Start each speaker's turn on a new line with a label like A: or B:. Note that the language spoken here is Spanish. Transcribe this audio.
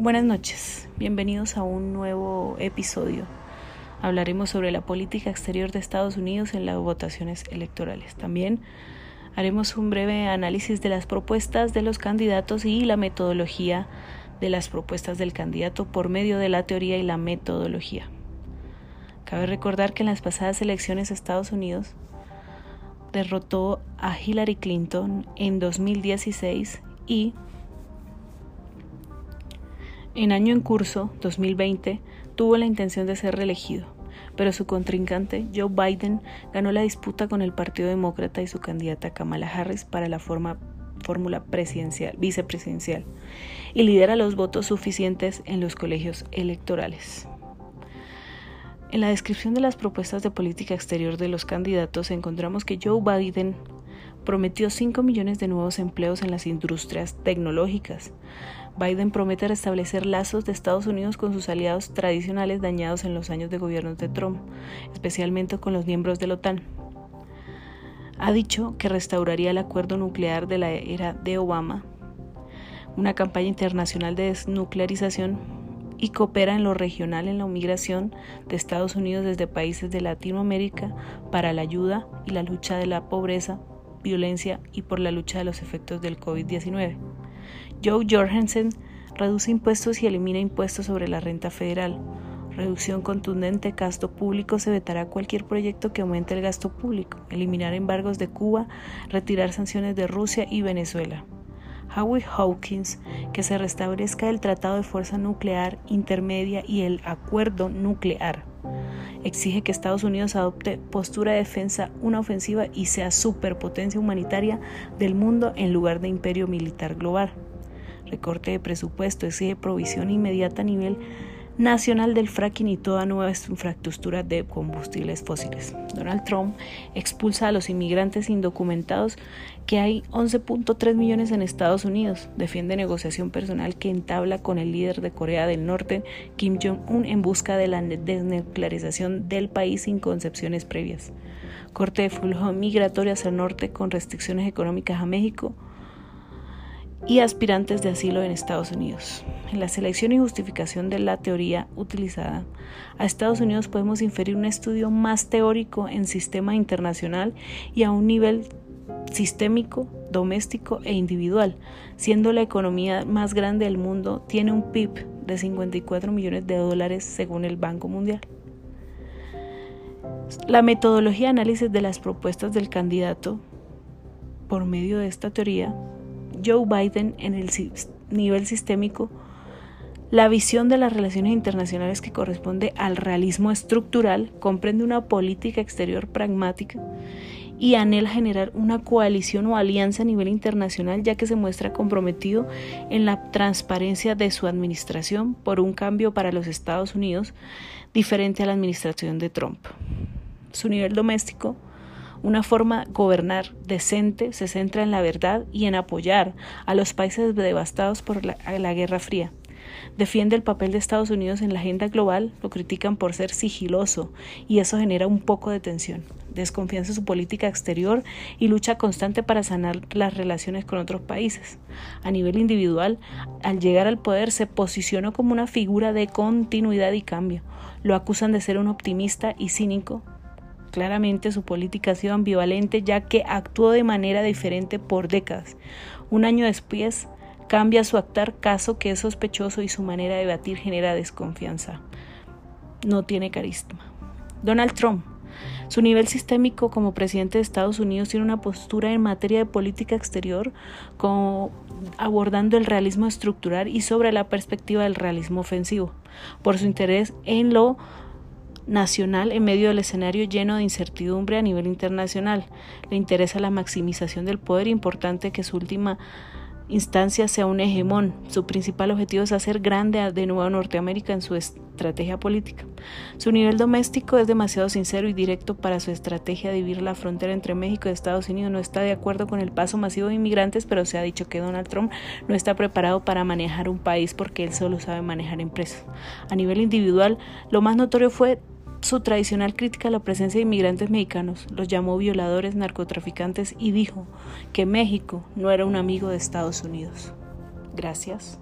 A: Buenas noches, bienvenidos a un nuevo episodio. Hablaremos sobre la política exterior de Estados Unidos en las votaciones electorales. También haremos un breve análisis de las propuestas de los candidatos y la metodología de las propuestas del candidato por medio de la teoría y la metodología. Cabe recordar que en las pasadas elecciones Estados Unidos derrotó a Hillary Clinton en 2016 y en año en curso, 2020, tuvo la intención de ser reelegido, pero su contrincante, Joe Biden, ganó la disputa con el Partido Demócrata y su candidata Kamala Harris para la fórmula presidencial, vicepresidencial y lidera los votos suficientes en los colegios electorales. En la descripción de las propuestas de política exterior de los candidatos encontramos que Joe Biden prometió 5 millones de nuevos empleos en las industrias tecnológicas, Biden promete restablecer lazos de Estados Unidos con sus aliados tradicionales dañados en los años de gobierno de Trump, especialmente con los miembros de la OTAN. Ha dicho que restauraría el acuerdo nuclear de la era de Obama, una campaña internacional de desnuclearización y coopera en lo regional en la migración de Estados Unidos desde países de Latinoamérica para la ayuda y la lucha de la pobreza, violencia y por la lucha de los efectos del COVID-19. Joe Jorgensen reduce impuestos y elimina impuestos sobre la renta federal. Reducción contundente gasto público se vetará cualquier proyecto que aumente el gasto público. Eliminar embargos de Cuba, retirar sanciones de Rusia y Venezuela. Howie Hawkins, que se restablezca el Tratado de Fuerza Nuclear Intermedia y el Acuerdo Nuclear. Exige que Estados Unidos adopte postura de defensa, una ofensiva y sea superpotencia humanitaria del mundo en lugar de imperio militar global. Recorte de presupuesto, exige provisión inmediata a nivel nacional del fracking y toda nueva infraestructura de combustibles fósiles. Donald Trump expulsa a los inmigrantes indocumentados que hay 11.3 millones en Estados Unidos. Defiende negociación personal que entabla con el líder de Corea del Norte, Kim Jong-un, en busca de la desnuclearización del país sin concepciones previas. Corte de flujo migratorio hacia el norte con restricciones económicas a México y aspirantes de asilo en Estados Unidos. En la selección y justificación de la teoría utilizada, a Estados Unidos podemos inferir un estudio más teórico en sistema internacional y a un nivel sistémico, doméstico e individual, siendo la economía más grande del mundo, tiene un PIB de 54 millones de dólares según el Banco Mundial. La metodología de análisis de las propuestas del candidato por medio de esta teoría Joe Biden en el nivel sistémico, la visión de las relaciones internacionales que corresponde al realismo estructural comprende una política exterior pragmática y anhela generar una coalición o alianza a nivel internacional ya que se muestra comprometido en la transparencia de su administración por un cambio para los Estados Unidos diferente a la administración de Trump. Su nivel doméstico una forma de gobernar decente se centra en la verdad y en apoyar a los países devastados por la, la Guerra Fría. Defiende el papel de Estados Unidos en la agenda global, lo critican por ser sigiloso y eso genera un poco de tensión. Desconfianza en su política exterior y lucha constante para sanar las relaciones con otros países. A nivel individual, al llegar al poder se posicionó como una figura de continuidad y cambio. Lo acusan de ser un optimista y cínico, Claramente su política ha sido ambivalente ya que actuó de manera diferente por décadas. Un año después cambia su actuar caso que es sospechoso y su manera de debatir genera desconfianza. No tiene carisma. Donald Trump. Su nivel sistémico como presidente de Estados Unidos tiene una postura en materia de política exterior como abordando el realismo estructural y sobre la perspectiva del realismo ofensivo, por su interés en lo nacional en medio del escenario lleno de incertidumbre a nivel internacional. Le interesa la maximización del poder, importante que su última instancia sea un hegemón. Su principal objetivo es hacer grande de nuevo Norteamérica en su estrategia política. Su nivel doméstico es demasiado sincero y directo para su estrategia de vivir la frontera entre México y Estados Unidos. No está de acuerdo con el paso masivo de inmigrantes, pero se ha dicho que Donald Trump no está preparado para manejar un país porque él solo sabe manejar empresas. A nivel individual, lo más notorio fue su tradicional crítica a la presencia de inmigrantes mexicanos, los llamó violadores, narcotraficantes y dijo que México no era un amigo de Estados Unidos. Gracias.